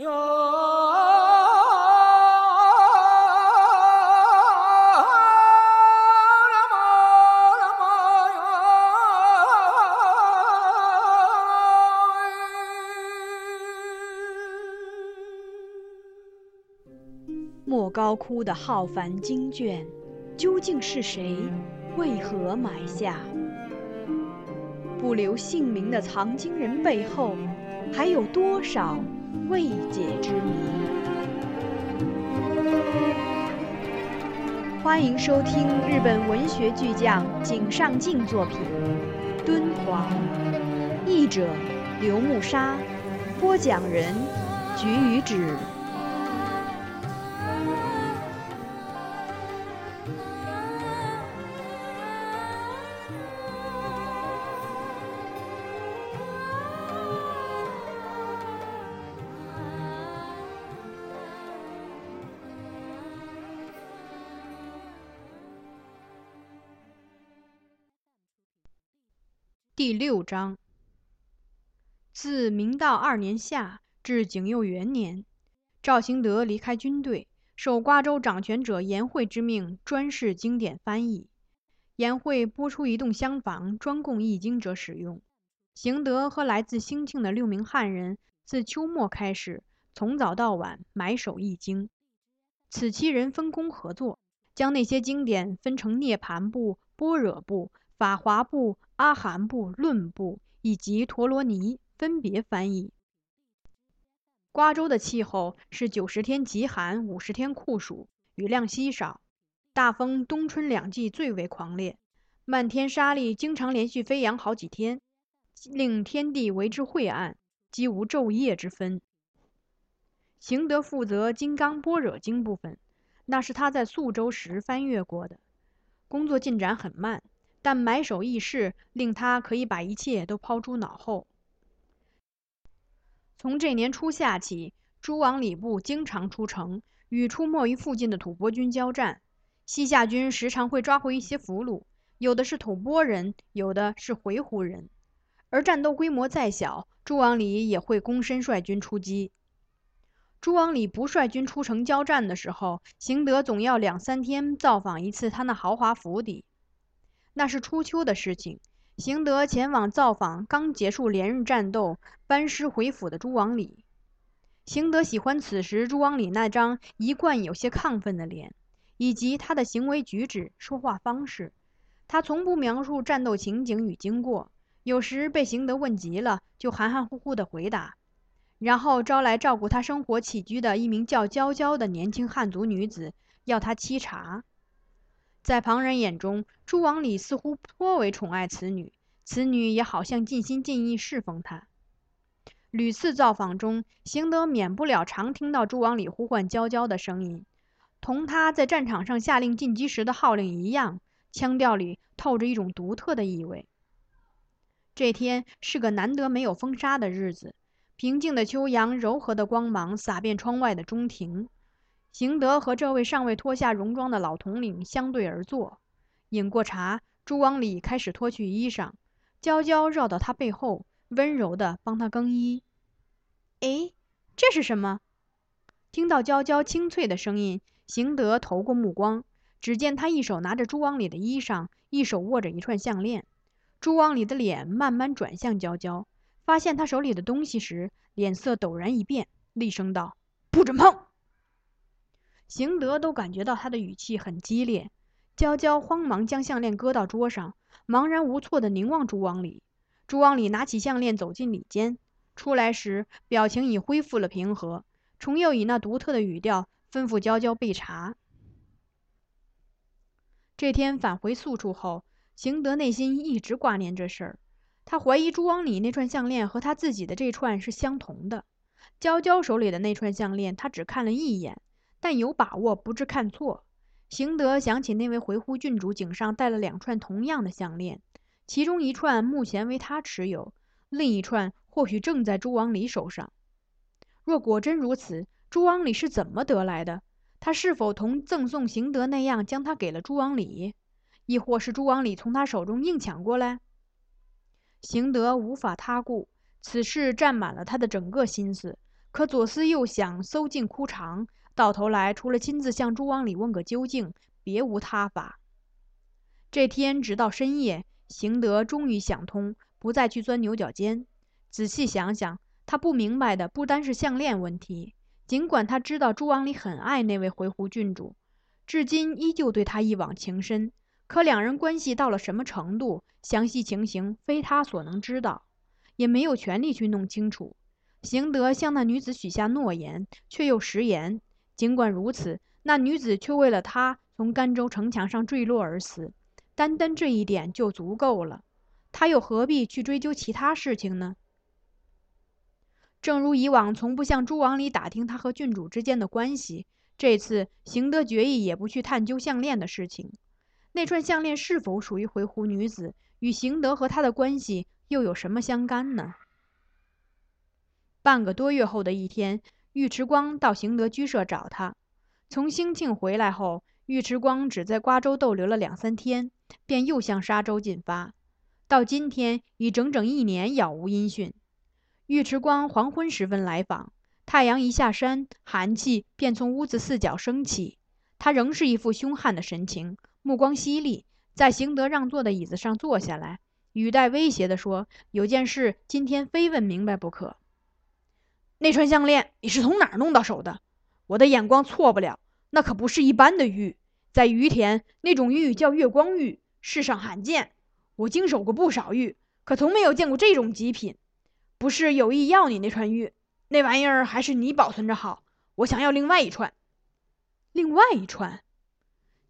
莫高窟的浩繁经卷，究竟是谁？为何埋下？不留姓名的藏经人背后，还有多少未解之谜？欢迎收听日本文学巨匠井上靖作品《敦煌》，译者刘木沙，播讲人菊与子。第六章。自明道二年夏至景佑元年，赵行德离开军队，受瓜州掌权者颜惠之命，专事经典翻译。颜惠拨出一栋厢房，专供译经者使用。行德和来自兴庆的六名汉人，自秋末开始，从早到晚埋首译经。此七人分工合作，将那些经典分成涅盘部、般若部。法华部、阿含部、论部以及陀罗尼分别翻译。瓜州的气候是九十天极寒，五十天酷暑，雨量稀少。大风冬春两季最为狂烈，漫天沙粒经常连续飞扬好几天，令天地为之晦暗，几无昼夜之分。行德负责《金刚般若经》部分，那是他在宿州时翻阅过的，工作进展很慢。但埋首议事，令他可以把一切都抛诸脑后。从这年初夏起，诸王礼部经常出城，与出没于附近的吐蕃军交战。西夏军时常会抓回一些俘虏，有的是吐蕃人，有的是回鹘人。而战斗规模再小，诸王礼也会躬身率军出击。诸王礼不率军出城交战的时候，行德总要两三天造访一次他那豪华府邸。那是初秋的事情，行德前往造访刚结束连日战斗、班师回府的朱王礼。行德喜欢此时朱王礼那张一贯有些亢奋的脸，以及他的行为举止、说话方式。他从不描述战斗情景与经过，有时被行德问急了，就含含糊糊地回答，然后招来照顾他生活起居的一名叫娇娇的年轻汉族女子，要他沏茶。在旁人眼中，朱王礼似乎颇为宠爱此女，此女也好像尽心尽意侍奉他。屡次造访中，行德免不了常听到朱王礼呼唤娇娇的声音，同他在战场上下令进击时的号令一样，腔调里透着一种独特的意味。这天是个难得没有风沙的日子，平静的秋阳，柔和的光芒洒遍窗外的中庭。邢德和这位尚未脱下戎装的老统领相对而坐，饮过茶，朱光礼开始脱去衣裳，娇娇绕到他背后，温柔地帮他更衣。哎，这是什么？听到娇娇清脆的声音，邢德投过目光，只见他一手拿着朱王礼的衣裳，一手握着一串项链。朱王礼的脸慢慢转向娇娇，发现他手里的东西时，脸色陡然一变，厉声道：“不准碰！”邢德都感觉到他的语气很激烈，娇娇慌忙将项链搁到桌上，茫然无措地凝望朱王礼。朱王礼拿起项链走进里间，出来时表情已恢复了平和，重又以那独特的语调吩咐娇娇备茶。这天返回宿处后，邢德内心一直挂念这事儿，他怀疑朱王礼那串项链和他自己的这串是相同的。娇娇手里的那串项链，他只看了一眼。但有把握不致看错。行德想起那位回鹘郡主颈上戴了两串同样的项链，其中一串目前为他持有，另一串或许正在朱王礼手上。若果真如此，朱王礼是怎么得来的？他是否同赠送行德那样将它给了朱王礼，亦或是朱王礼从他手中硬抢过来？行德无法他顾，此事占满了他的整个心思。可左思右想，搜尽枯肠，到头来除了亲自向朱王里问个究竟，别无他法。这天直到深夜，邢德终于想通，不再去钻牛角尖。仔细想想，他不明白的不单是项链问题。尽管他知道朱王里很爱那位回鹘郡主，至今依旧对他一往情深，可两人关系到了什么程度，详细情形非他所能知道，也没有权利去弄清楚。邢德向那女子许下诺言，却又食言。尽管如此，那女子却为了他从甘州城墙上坠落而死，单单这一点就足够了。他又何必去追究其他事情呢？正如以往从不向诸王里打听他和郡主之间的关系，这次邢德决意也不去探究项链的事情。那串项链是否属于回鹘女子，与邢德和他的关系又有什么相干呢？半个多月后的一天，尉迟光到邢德居舍找他。从兴庆回来后，尉迟光只在瓜州逗留了两三天，便又向沙州进发。到今天已整整一年，杳无音讯。尉迟光黄昏时分来访，太阳一下山，寒气便从屋子四角升起。他仍是一副凶悍的神情，目光犀利，在邢德让座的椅子上坐下来，语带威胁地说：“有件事，今天非问明白不可。”那串项链你是从哪儿弄到手的？我的眼光错不了，那可不是一般的玉，在于田那种玉叫月光玉，世上罕见。我经手过不少玉，可从没有见过这种极品。不是有意要你那串玉，那玩意儿还是你保存着好。我想要另外一串。另外一串，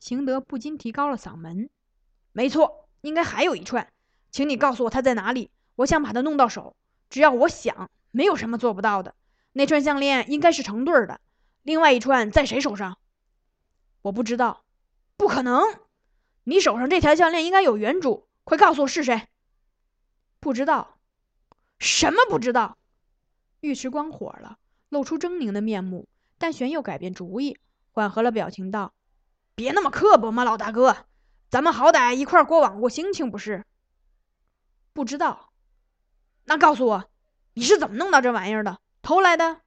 邢德不禁提高了嗓门。没错，应该还有一串，请你告诉我它在哪里。我想把它弄到手，只要我想。没有什么做不到的。那串项链应该是成对儿的，另外一串在谁手上？我不知道，不可能。你手上这条项链应该有原主，快告诉我是谁？不知道。什么不知道？尉迟光火了，露出狰狞的面目，但玄又改变主意，缓和了表情道：“别那么刻薄嘛，老大哥，咱们好歹一块过往过心情不是？”不知道。那告诉我。你是怎么弄到这玩意儿的？偷来的？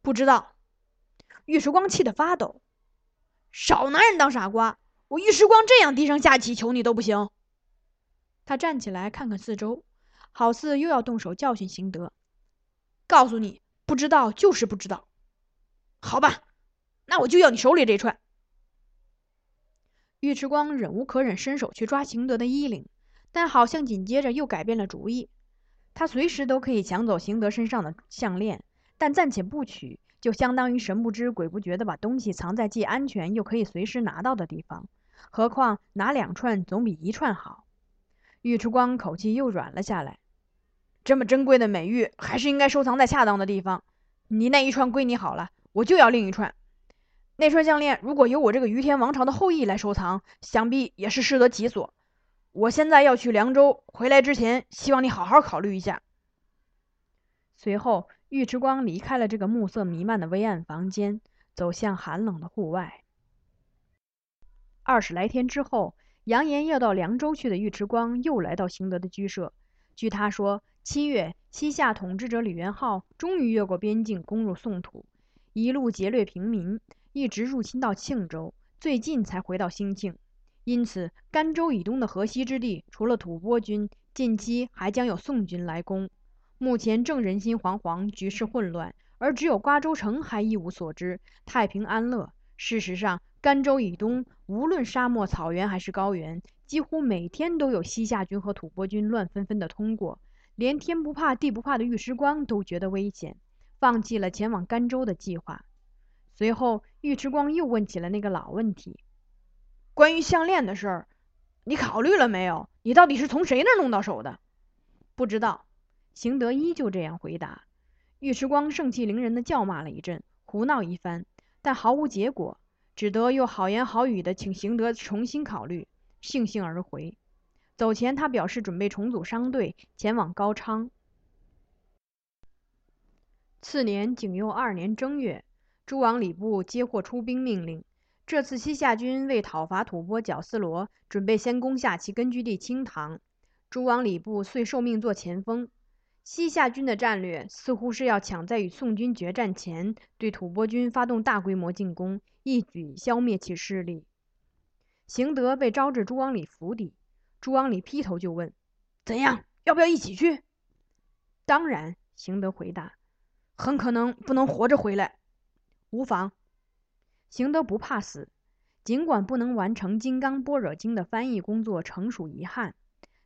不知道。尉迟光气得发抖，少拿人当傻瓜！我尉迟光这样低声下气求你都不行。他站起来看看四周，好似又要动手教训邢德。告诉你，不知道就是不知道。好吧，那我就要你手里这串。尉迟光忍无可忍，伸手去抓邢德的衣领，但好像紧接着又改变了主意。他随时都可以抢走邢德身上的项链，但暂且不取，就相当于神不知鬼不觉地把东西藏在既安全又可以随时拿到的地方。何况拿两串总比一串好。尉迟光口气又软了下来。这么珍贵的美玉，还是应该收藏在恰当的地方。你那一串归你好了，我就要另一串。那串项链如果由我这个于天王朝的后裔来收藏，想必也是适得其所。我现在要去凉州，回来之前，希望你好好考虑一下。随后，尉迟光离开了这个暮色弥漫的微暗房间，走向寒冷的户外。二十来天之后，扬言要到凉州去的尉迟光又来到邢德的居舍。据他说，七月，西夏统治者李元昊终于越过边境，攻入宋土，一路劫掠平民，一直入侵到庆州，最近才回到兴庆。因此，甘州以东的河西之地，除了吐蕃军，近期还将有宋军来攻。目前正人心惶惶，局势混乱，而只有瓜州城还一无所知，太平安乐。事实上，甘州以东，无论沙漠、草原还是高原，几乎每天都有西夏军和吐蕃军乱纷纷地通过。连天不怕地不怕的尉迟光都觉得危险，放弃了前往甘州的计划。随后，尉迟光又问起了那个老问题。关于项链的事儿，你考虑了没有？你到底是从谁那儿弄到手的？不知道。邢德依旧这样回答。尉迟光盛气凌人的叫骂了一阵，胡闹一番，但毫无结果，只得又好言好语的请邢德重新考虑，悻悻而回。走前，他表示准备重组商队，前往高昌。次年景佑二年正月，诸王礼部接获出兵命令。这次西夏军为讨伐吐蕃绞丝罗，准备先攻下其根据地清塘。诸王礼部遂受命做前锋。西夏军的战略似乎是要抢在与宋军决战前，对吐蕃军发动大规模进攻，一举消灭其势力。邢德被招至朱王里府邸，朱王里劈头就问：“怎样？要不要一起去？”“当然。”邢德回答，“很可能不能活着回来，无妨。”邢德不怕死，尽管不能完成《金刚般若经》的翻译工作，诚属遗憾，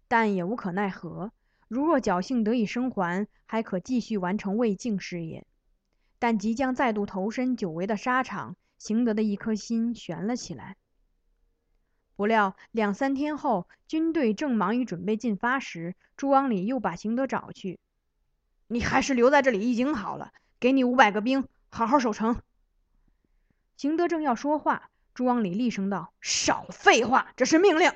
但也无可奈何。如若侥幸得以生还，还可继续完成魏晋事业。但即将再度投身久违的沙场，邢德的一颗心悬了起来。不料两三天后，军队正忙于准备进发时，朱王礼又把邢德找去：“你还是留在这里已经好了，给你五百个兵，好好守城。”邢德正要说话，朱王礼厉声道：“少废话，这是命令。”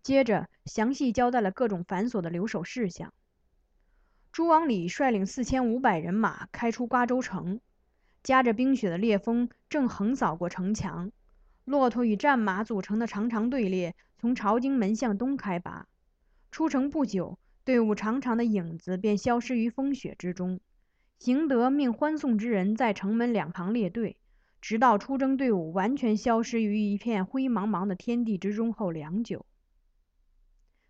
接着，详细交代了各种繁琐的留守事项。朱王礼率领四千五百人马开出瓜州城，夹着冰雪的烈风正横扫过城墙，骆驼与战马组成的长长队列从朝京门向东开拔。出城不久，队伍长长的影子便消失于风雪之中。邢德命欢送之人在城门两旁列队，直到出征队伍完全消失于一片灰茫茫的天地之中后良久。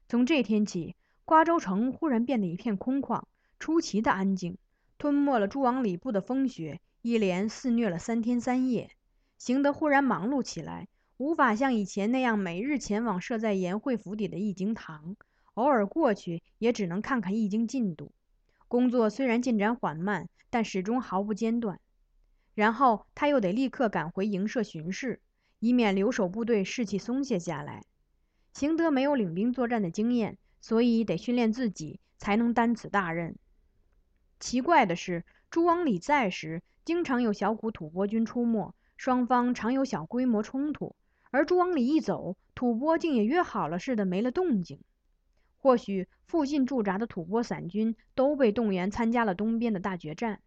从这天起，瓜州城忽然变得一片空旷，出奇的安静，吞没了诸王礼部的风雪，一连肆虐了三天三夜。邢德忽然忙碌起来，无法像以前那样每日前往设在颜惠府邸的易经堂，偶尔过去也只能看看易经进度。工作虽然进展缓慢，但始终毫不间断。然后他又得立刻赶回营舍巡视，以免留守部队士气松懈下来。邢德没有领兵作战的经验，所以得训练自己才能担此大任。奇怪的是，朱王礼在时，经常有小股吐蕃军出没，双方常有小规模冲突；而朱王礼一走，吐蕃竟也约好了似的没了动静。或许附近驻扎的吐蕃散军都被动员参加了东边的大决战。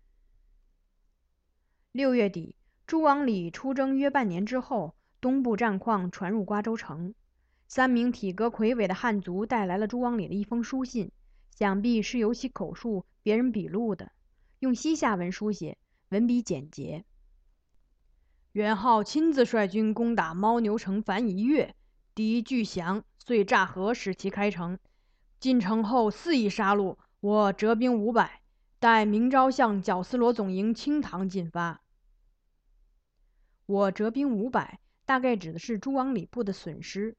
六月底，朱王礼出征约半年之后，东部战况传入瓜州城。三名体格魁伟的汉族带来了朱王礼的一封书信，想必是由其口述，别人笔录的，用西夏文书写，文笔简洁。元昊亲自率军攻打牦牛城樊一月，敌拒降，遂诈河使其开城。进城后肆意杀戮，我折兵五百，待明朝向绞丝罗总营清塘进发。我折兵五百，大概指的是朱王礼部的损失。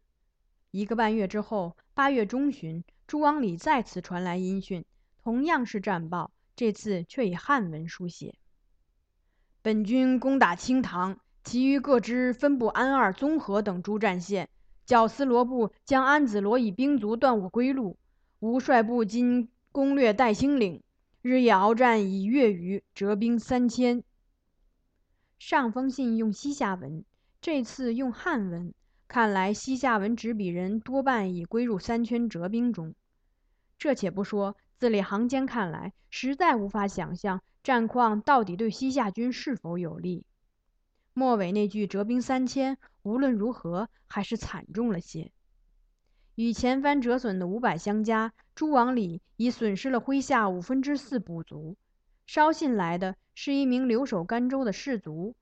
一个半月之后，八月中旬，朱王礼再次传来音讯，同样是战报，这次却以汉文书写：本军攻打清塘，其余各支分布安二、综合等诸战线。绞丝罗部将安子罗以兵卒断我归路。吾率部今攻略代兴岭，日夜鏖战以月余，折兵三千。上封信用西夏文，这次用汉文。看来西夏文执笔人多半已归入三圈折兵中。这且不说，字里行间看来，实在无法想象战况到底对西夏军是否有利。末尾那句“折兵三千”，无论如何还是惨重了些。与前番折损的五百相加，朱王礼已损失了麾下五分之四部族。捎信来的是一名留守甘州的士卒，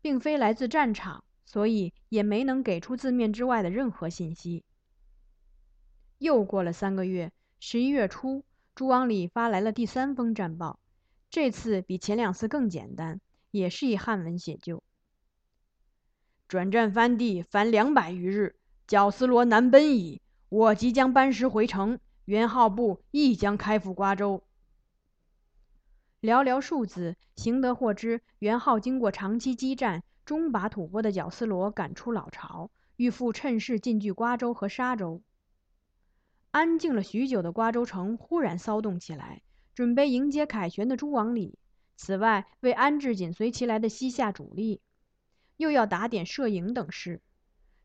并非来自战场。所以也没能给出字面之外的任何信息。又过了三个月，十一月初，朱王礼发来了第三封战报，这次比前两次更简单，也是以汉文写就。转战番地凡两百余日，绞丝罗南奔矣。我即将班师回城，元昊部亦将开赴瓜州。寥寥数字，邢德获知元昊经过长期激战。终把吐蕃的绞丝罗赶出老巢，欲复趁势进据瓜州和沙州。安静了许久的瓜州城忽然骚动起来，准备迎接凯旋的朱王礼。此外，为安置紧随其来的西夏主力，又要打点摄营等事。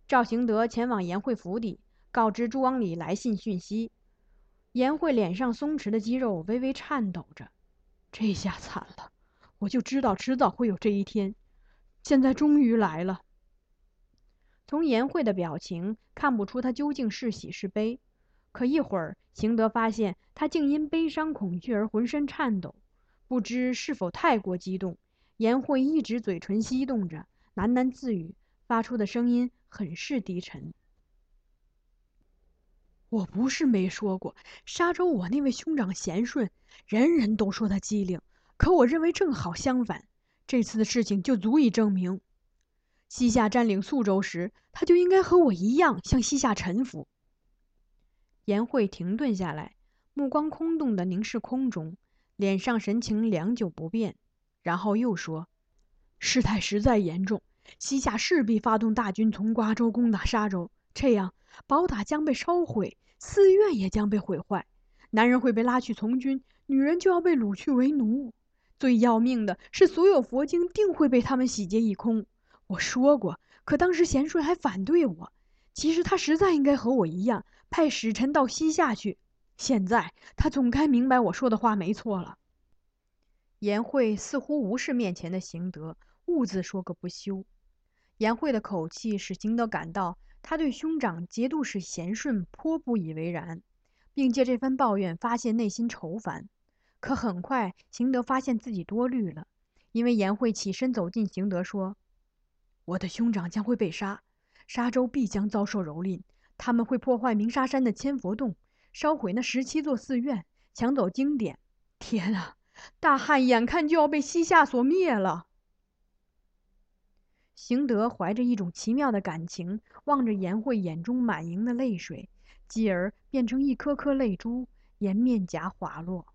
赵行德前往颜会府邸，告知朱王礼来信讯息。颜会脸上松弛的肌肉微微颤抖着：“这下惨了，我就知道迟早会有这一天。”现在终于来了。从颜慧的表情看不出他究竟是喜是悲。可一会儿，邢德发现他竟因悲伤恐惧而浑身颤抖，不知是否太过激动。颜慧一直嘴唇翕动着，喃喃自语，发出的声音很是低沉。我不是没说过，沙州我那位兄长贤顺，人人都说他机灵，可我认为正好相反。这次的事情就足以证明，西夏占领宿州时，他就应该和我一样向西夏臣服。颜慧停顿下来，目光空洞的凝视空中，脸上神情良久不变，然后又说：“事态实在严重，西夏势必发动大军从瓜州攻打沙州，这样宝塔将被烧毁。”寺院也将被毁坏，男人会被拉去从军，女人就要被掳去为奴。最要命的是，所有佛经定会被他们洗劫一空。我说过，可当时贤顺还反对我。其实他实在应该和我一样，派使臣到西夏去。现在他总该明白我说的话没错了。颜慧似乎无视面前的行德，兀自说个不休。颜慧的口气使行德感到。他对兄长节度使贤顺颇不以为然，并借这番抱怨发泄内心愁烦。可很快，邢德发现自己多虑了，因为颜慧起身走近邢德，说：“我的兄长将会被杀，沙州必将遭受蹂躏。他们会破坏鸣沙山的千佛洞，烧毁那十七座寺院，抢走经典。天啊，大汉眼看就要被西夏所灭了！”邢德怀着一种奇妙的感情，望着颜慧眼中满盈的泪水，继而变成一颗颗泪珠，沿面颊滑落。